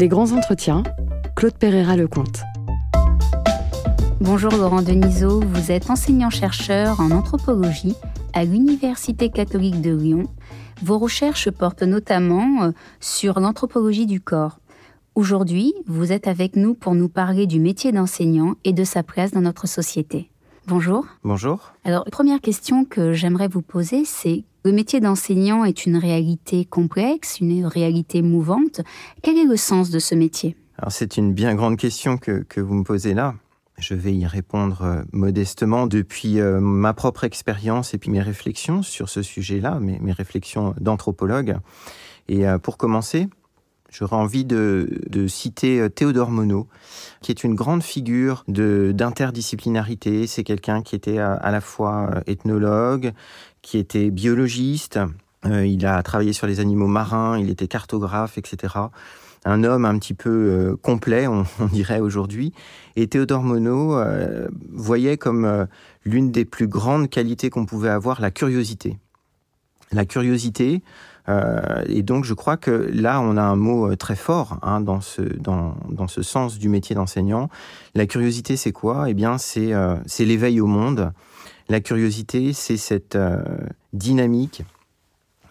Les grands entretiens, Claude Pereira-Lecomte. Bonjour Laurent Denisot, vous êtes enseignant-chercheur en anthropologie à l'Université catholique de Lyon. Vos recherches portent notamment euh, sur l'anthropologie du corps. Aujourd'hui, vous êtes avec nous pour nous parler du métier d'enseignant et de sa place dans notre société. Bonjour. Bonjour. Alors, première question que j'aimerais vous poser, c'est le métier d'enseignant est une réalité complexe, une réalité mouvante. Quel est le sens de ce métier? Alors, c'est une bien grande question que, que vous me posez là. Je vais y répondre euh, modestement depuis euh, ma propre expérience et puis mes réflexions sur ce sujet-là, mes, mes réflexions d'anthropologue. Et euh, pour commencer, J'aurais envie de, citer Théodore Monod, qui est une grande figure d'interdisciplinarité. C'est quelqu'un qui était à, à, la fois ethnologue, qui était biologiste. Euh, il a travaillé sur les animaux marins, il était cartographe, etc un homme un petit peu euh, complet, on, dirait aujourd'hui. Et Théodore Monod euh, voyait comme euh, l'une des plus grandes qualités qu'on pouvait avoir la curiosité. La curiosité, euh, et donc je crois que là on a un mot très fort hein, dans, ce, dans, dans ce sens du métier d'enseignant. La curiosité c'est quoi? Eh bien c'est c'est l'éveil au monde. La curiosité c'est cette dynamique,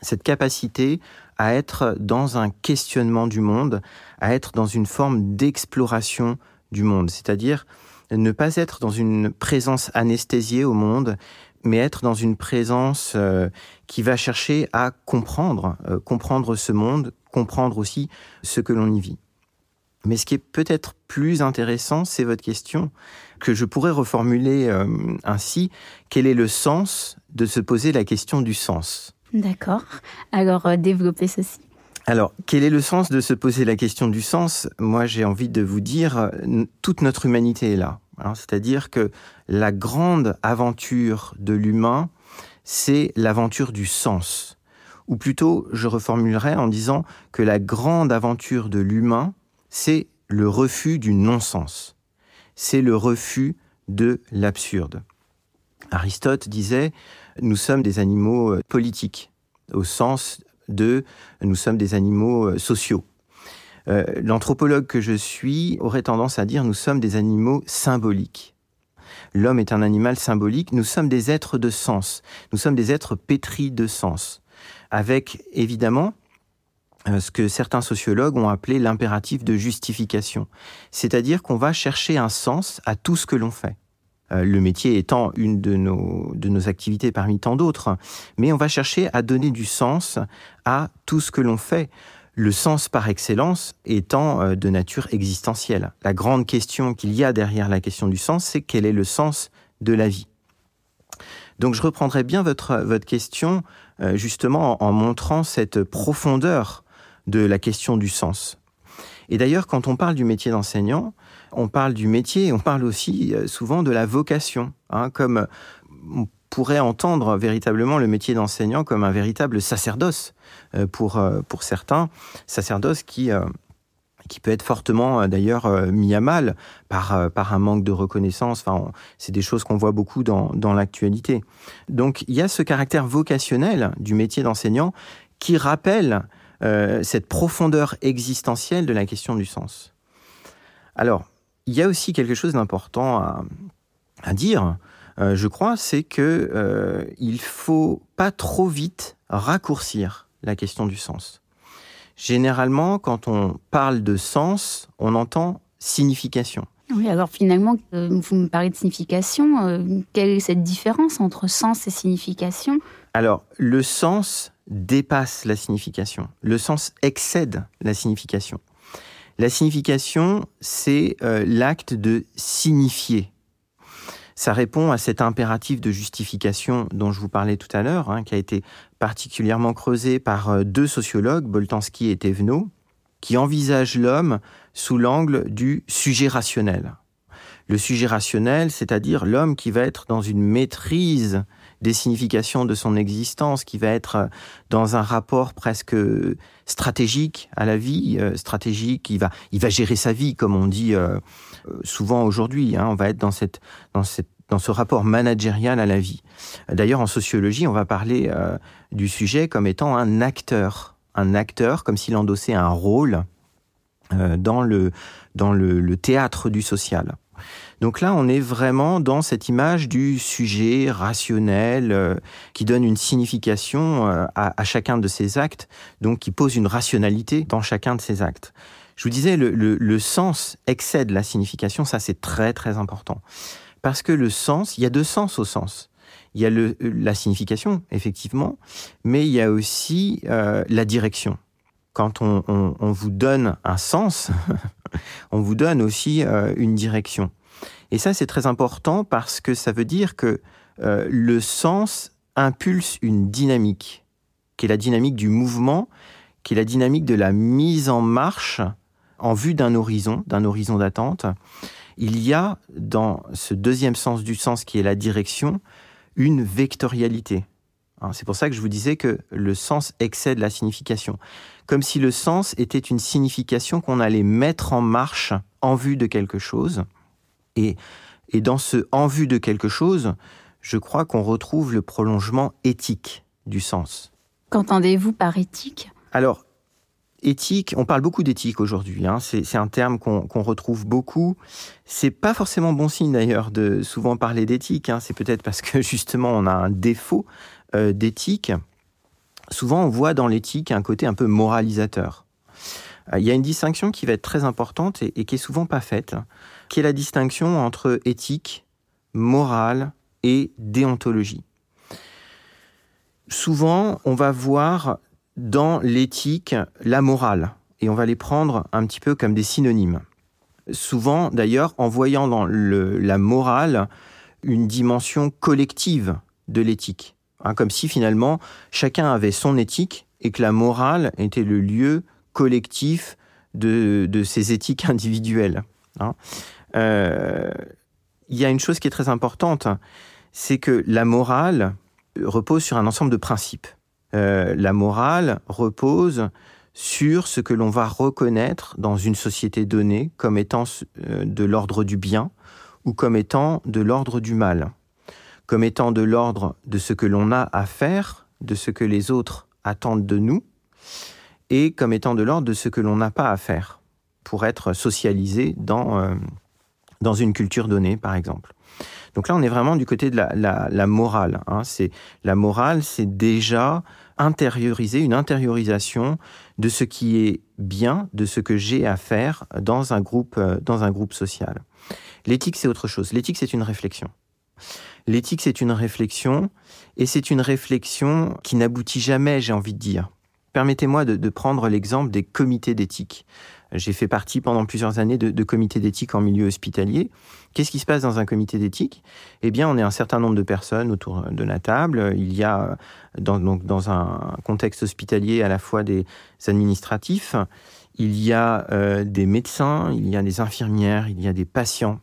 cette capacité à être dans un questionnement du monde, à être dans une forme d'exploration du monde, c'est-à-dire ne pas être dans une présence anesthésiée au monde, mais être dans une présence euh, qui va chercher à comprendre, euh, comprendre ce monde, comprendre aussi ce que l'on y vit. Mais ce qui est peut-être plus intéressant, c'est votre question, que je pourrais reformuler euh, ainsi, quel est le sens de se poser la question du sens? D'accord. Alors, développer ceci. Alors, quel est le sens de se poser la question du sens? Moi, j'ai envie de vous dire, toute notre humanité est là. Hein. C'est-à-dire que la grande aventure de l'humain, c'est l'aventure du sens. Ou plutôt, je reformulerai en disant que la grande aventure de l'humain, c'est le refus du non-sens. C'est le refus de l'absurde. Aristote disait nous sommes des animaux euh, politiques, au sens de nous sommes des animaux euh, sociaux. Euh, L'anthropologue que je suis aurait tendance à dire nous sommes des animaux symboliques. L'homme est un animal symbolique, nous sommes des êtres de sens, nous sommes des êtres pétris de sens, avec évidemment ce que certains sociologues ont appelé l'impératif de justification, c'est-à-dire qu'on va chercher un sens à tout ce que l'on fait. Euh, le métier étant une de nos, de nos activités parmi tant d'autres. Mais on va chercher à donner du sens à tout ce que l'on fait. Le sens par excellence étant euh, de nature existentielle. La grande question qu'il y a derrière la question du sens, c'est quel est le sens de la vie? Donc je reprendrai bien votre, votre question euh, justement en montrant cette profondeur de la question du sens. Et d'ailleurs, quand on parle du métier d'enseignant, on parle du métier, on parle aussi euh, souvent de la vocation, hein, comme euh, on pourrait entendre véritablement le métier d'enseignant comme un véritable sacerdoce euh, pour, pour certains, sacerdoce qui, qui peut être fortement d'ailleurs mis à mal par, par un manque de reconnaissance. Enfin, c'est des choses qu'on voit beaucoup dans, dans l'actualité. Donc il y a ce caractère vocationnel du métier d'enseignant qui rappelle cette profondeur existentielle de la question du sens. Alors, il y a aussi quelque chose d'important à, à, dire, euh, je crois, c'est que euh, il faut pas trop vite raccourcir la question du sens. Généralement, quand on parle de sens, on entend signification. Oui, alors finalement, euh, vous me parlez de signification. Euh, quelle est cette différence entre sens et signification? Alors, le sens dépasse la signification. Le sens excède la signification. La signification, c'est euh, l'acte de signifier. Ça répond à cet impératif de justification dont je vous parlais tout à l'heure, hein, qui a été particulièrement creusé par euh, deux sociologues, Boltanski et Thévenot, qui envisagent l'homme sous l'angle du sujet rationnel. Le sujet rationnel, c'est-à-dire l'homme qui va être dans une maîtrise des significations de son existence, qui va être euh, dans un rapport presque stratégique à la vie, euh, stratégique, il va, il va gérer sa vie, comme on dit euh, souvent aujourd'hui. Hein, on va être dans cette, dans cette dans ce rapport managérial à la vie. D'ailleurs, en sociologie, on va parler du sujet comme étant un acteur. Un acteur, comme s'il endossait un rôle, dans, le, dans le, théâtre du social. Donc là, on est vraiment dans cette image du sujet rationnel qui donne une signification à, chacun de ses actes, donc qui pose une rationalité dans chacun de ses actes. Je vous disais, le, sens excède la signification, ça c'est très très important. Parce que le sens, il y a deux sens au sens. Il y a la signification, effectivement, mais il y a aussi euh, la direction. Quand on, vous donne un sens, on vous donne aussi euh, une direction. Et ça, c'est très important parce que ça veut dire que euh, le sens impulse une dynamique, qui est la dynamique du mouvement, qui est la dynamique de la mise en marche en vue d'un horizon, d'un horizon d'attente. Il y a dans ce deuxième sens du sens qui est la direction, une vectorialité. Hein, c'est pour ça que je vous disais que le sens excède la signification. Comme si le sens était une signification qu'on allait mettre en marche en vue de quelque chose. Et, et dans ce en vue de quelque chose, je crois qu'on retrouve le prolongement éthique du sens. Qu'entendez-vous par éthique? Alors, éthique, on parle beaucoup d'éthique aujourd'hui. Hein. c'est un terme qu'on retrouve beaucoup. C'est pas forcément bon signe d'ailleurs de souvent parler d'éthique. Hein. c'est peut-être parce que justement on a un défaut d'éthique. Souvent on voit dans l'éthique un côté un peu moralisateur. Euh, il y a une distinction qui va être très importante et, et, qui est souvent pas faite, qui est la distinction entre éthique, morale et déontologie. Souvent, on va voir dans l'éthique la morale, et on va les prendre un petit peu comme des synonymes. Souvent, d'ailleurs, en voyant dans la morale une dimension collective de l'éthique, hein, comme si finalement chacun avait son éthique et que la morale était le lieu collectif de, de ses éthiques individuelles. Hein. Euh, il y a une chose qui est très importante, c'est que la morale repose sur un ensemble de principes. Euh, la morale repose sur ce que l'on va reconnaître dans une société donnée comme étant euh, de l'ordre du bien ou comme étant de l'ordre du mal, comme étant de l'ordre de ce que l'on a à faire, de ce que les autres attendent de nous, et comme étant de l'ordre de ce que l'on n'a pas à faire pour être socialisé dans, euh, dans une culture donnée, par exemple. Donc là, on est vraiment du côté de la, morale. Hein. C'est la morale, c'est déjà intérioriser une intériorisation de ce qui est bien, de ce que j'ai à faire dans un groupe, euh, dans un groupe social. L'éthique, c'est autre chose. L'éthique, c'est une réflexion. L'éthique, c'est une réflexion, et c'est une réflexion qui n'aboutit jamais, j'ai envie de dire. Permettez-moi de prendre l'exemple des comités d'éthique. J'ai fait partie pendant plusieurs années de, comités d'éthique en milieu hospitalier. Qu'est-ce qui se passe dans un comité d'éthique? Eh bien, on est un certain nombre de personnes autour de la table. Il y a, dans, donc, dans un contexte hospitalier, à la fois des administratifs, il y a euh, des médecins, il y a des infirmières, il y a des patients.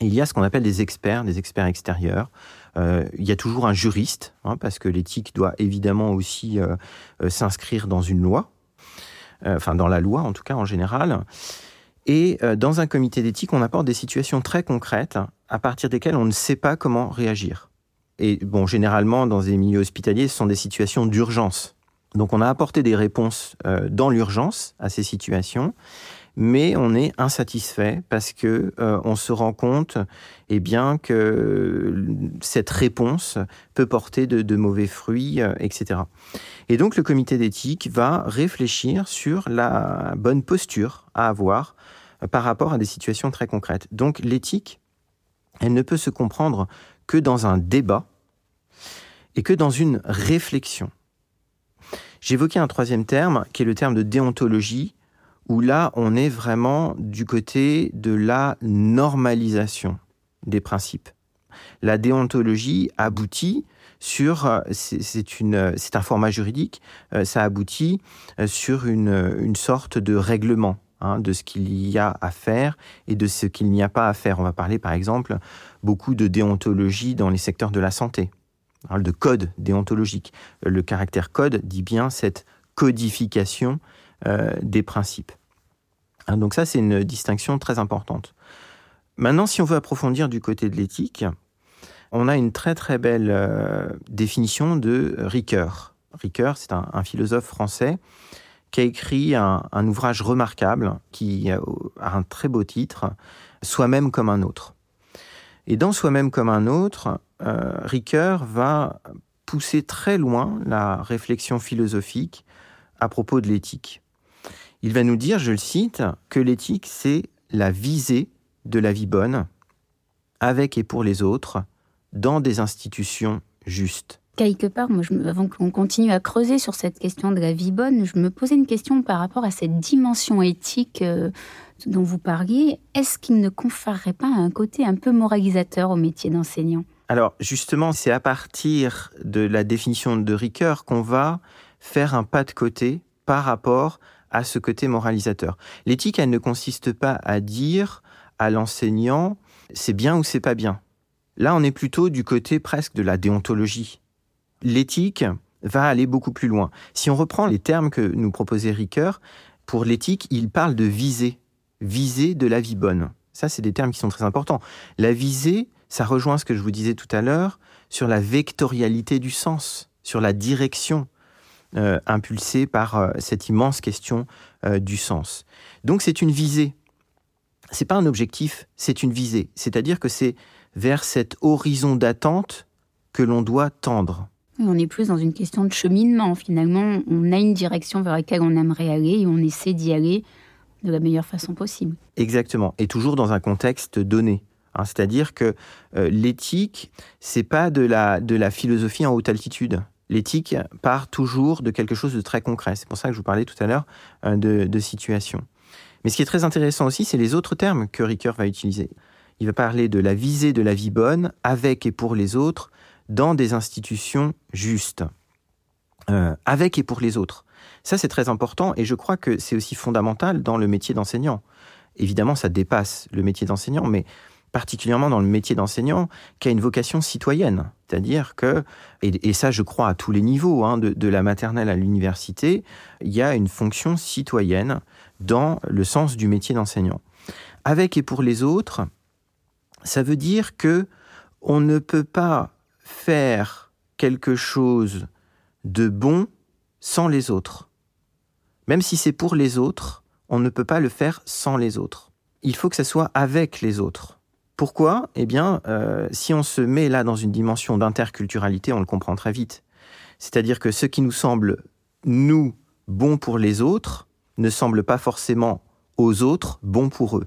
Il y a ce qu'on appelle des experts, des experts extérieurs. Euh, il y a toujours un juriste, hein, parce que l'éthique doit évidemment aussi euh, s'inscrire dans une loi. Euh, enfin dans la loi en tout cas en général. Et euh, dans un comité d'éthique, on apporte des situations très concrètes à partir desquelles on ne sait pas comment réagir. Et bon, généralement, dans des milieux hospitaliers, ce sont des situations d'urgence. Donc on a apporté des réponses euh, dans l'urgence à ces situations mais on est insatisfait parce que euh, on se rend compte eh bien que cette réponse peut porter de, mauvais fruits, euh, etc. Et donc le comité d'éthique va réfléchir sur la bonne posture à avoir euh, par rapport à des situations très concrètes. Donc l'éthique, elle ne peut se comprendre que dans un débat et que dans une réflexion. J'évoquais un troisième terme qui est le terme de déontologie où là, on est vraiment du côté de la normalisation des principes. La déontologie aboutit sur, euh, c'est un format juridique, euh, ça aboutit euh, sur une, sorte de règlement hein, de ce qu'il y a à faire et de ce qu'il n'y a pas à faire. On va parler par exemple beaucoup de déontologie dans les secteurs de la santé, hein, de code déontologique. Le caractère code dit bien cette codification des principes. Hein, donc ça, c'est une distinction très importante. Maintenant, si on veut approfondir du côté de l'éthique, on a une très très belle euh, définition de Ricoeur. Ricoeur, c'est un, philosophe français qui a écrit un, ouvrage remarquable qui a un très beau titre, Soi-même comme un autre. Et dans Soi-même comme un autre, euh, Ricoeur va pousser très loin la réflexion philosophique à propos de l'éthique. Il va nous dire, je le cite, que l'éthique, c'est la visée de la vie bonne, avec et pour les autres, dans des institutions justes. Quelque part, moi, avant qu'on continue à creuser sur cette question de la vie bonne, je me posais une question par rapport à cette dimension éthique euh, dont vous parliez. Est-ce qu'il ne conférerait pas un côté un peu moralisateur au métier d'enseignant? Alors, justement, c'est à partir de la définition de Ricoeur qu'on va faire un pas de côté par rapport à ce côté moralisateur. L'éthique, elle ne consiste pas à dire à l'enseignant c'est bien ou c'est pas bien. Là, on est plutôt du côté presque de la déontologie. L'éthique va aller beaucoup plus loin. Si on reprend les termes que nous proposait Ricoeur, pour l'éthique, il parle de visée, visée de la vie bonne. Ça, c'est des termes qui sont très importants. La visée, ça rejoint ce que je vous disais tout à l'heure sur la vectorialité du sens, sur la direction euh, impulsée par euh, cette immense question euh, du sens. Donc, c'est une visée c'est pas un objectif, c'est une visée. C'est-à-dire que c'est vers cet horizon d'attente que l'on doit tendre. On est plus dans une question de cheminement. Finalement, on a une direction vers laquelle on aimerait aller et on essaie d'y aller de la meilleure façon possible. Exactement. Et toujours dans un contexte donné. Hein. C'est-à-dire que euh, l'éthique, c'est pas de la, de la philosophie en haute altitude. L'éthique part toujours de quelque chose de très concret. C'est pour ça que je vous parlais tout à l'heure euh, de, de situation. Mais ce qui est très intéressant aussi, c'est les autres termes que Ricoeur va utiliser. Il va parler de la visée de la vie bonne avec et pour les autres dans des institutions justes. Euh, avec et pour les autres. Ça, c'est très important et je crois que c'est aussi fondamental dans le métier d'enseignant. Évidemment, ça dépasse le métier d'enseignant, mais particulièrement dans le métier d'enseignant, qui a une vocation citoyenne. C'est-à-dire que, et, ça je crois à tous les niveaux, hein, de, la maternelle à l'université, il y a une fonction citoyenne dans le sens du métier d'enseignant. Avec et pour les autres, ça veut dire que on ne peut pas faire quelque chose de bon sans les autres. Même si c'est pour les autres, on ne peut pas le faire sans les autres. Il faut que ça soit avec les autres. Pourquoi? Eh bien, euh, si on se met là dans une dimension d'interculturalité, on le comprend très vite. C'est-à-dire que ce qui nous semble, nous, bon pour les autres, ne semble pas forcément aux autres bon pour eux.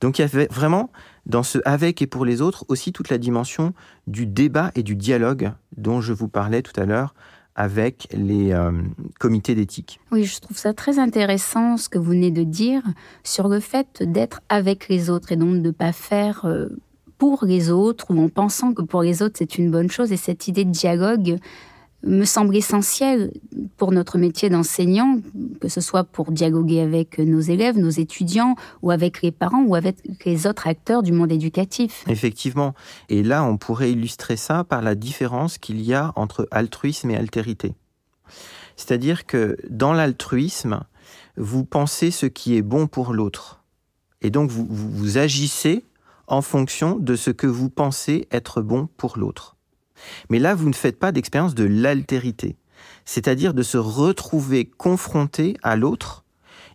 Donc il y avait vraiment dans ce avec et pour les autres aussi toute la dimension du débat et du dialogue dont je vous parlais tout à l'heure avec les euh, comités d'éthique. Oui, je trouve ça très intéressant ce que vous venez de dire sur le fait d'être avec les autres et donc de ne pas faire euh, pour les autres ou en pensant que pour les autres c'est une bonne chose et cette idée de dialogue me semble essentiel pour notre métier d'enseignant, que ce soit pour dialoguer avec nos élèves, nos étudiants, ou avec les parents, ou avec les autres acteurs du monde éducatif. Effectivement. Et là, on pourrait illustrer ça par la différence qu'il y a entre altruisme et altérité. C'est-à-dire que dans l'altruisme, vous pensez ce qui est bon pour l'autre. Et donc, vous, vous agissez en fonction de ce que vous pensez être bon pour l'autre. Mais là, vous ne faites pas d'expérience de l'altérité, c'est-à-dire de se retrouver confronté à l'autre,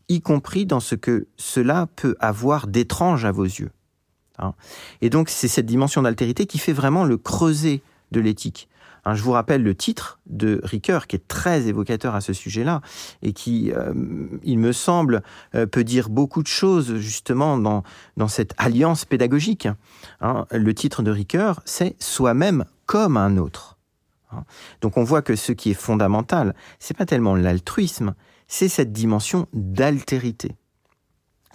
y compris dans ce que cela peut avoir d'étrange à vos yeux. Hein. Et donc, c'est cette dimension d'altérité qui fait vraiment le creuset de l'éthique. Hein, je vous rappelle le titre de Ricoeur, qui est très évocateur à ce sujet-là, et qui, euh, il me semble, euh, peut dire beaucoup de choses justement dans, dans cette alliance pédagogique. Hein. le titre de Ricoeur, c'est Soi-même comme un autre. Hein. Donc on voit que ce qui est fondamental, c'est pas tellement l'altruisme, c'est cette dimension d'altérité.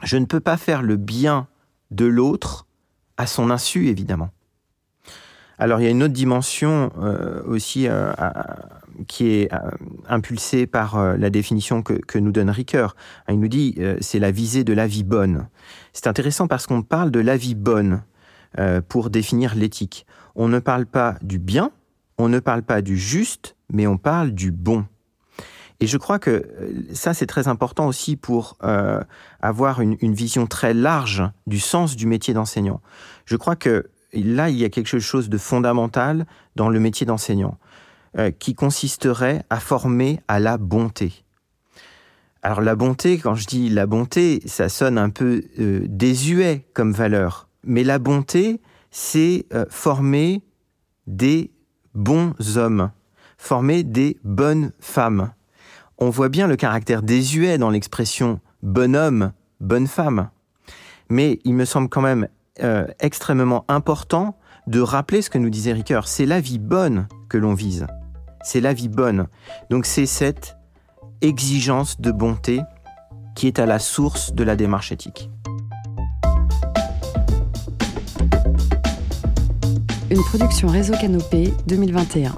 Je ne peux pas faire le bien de l'autre à son insu, évidemment. Alors il y a une autre dimension euh, aussi euh, qui est euh, impulsée par la définition que, que, nous donne Ricoeur. Il nous dit c'est la visée de la vie bonne. C'est intéressant parce qu'on parle de la vie bonne pour définir l'éthique. On ne parle pas du bien, on ne parle pas du juste, mais on parle du bon. Et je crois que ça, c'est très important aussi pour avoir une, une, vision très large du sens du métier d'enseignant. Je crois que là, il y a quelque chose de fondamental dans le métier d'enseignant, euh, qui consisterait à former à la bonté. Alors la bonté, quand je dis la bonté, ça sonne un peu euh, désuet comme valeur. Mais la bonté, c'est euh, former des bons hommes, former des bonnes femmes. On voit bien le caractère désuet dans l'expression bonhomme, bonne femme. Mais il me semble quand même euh, extrêmement important de rappeler ce que nous disait Ricoeur. C'est la vie bonne que l'on vise. C'est la vie bonne. Donc c'est cette exigence de bonté qui est à la source de la démarche éthique. Une production Réseau Canopé 2021.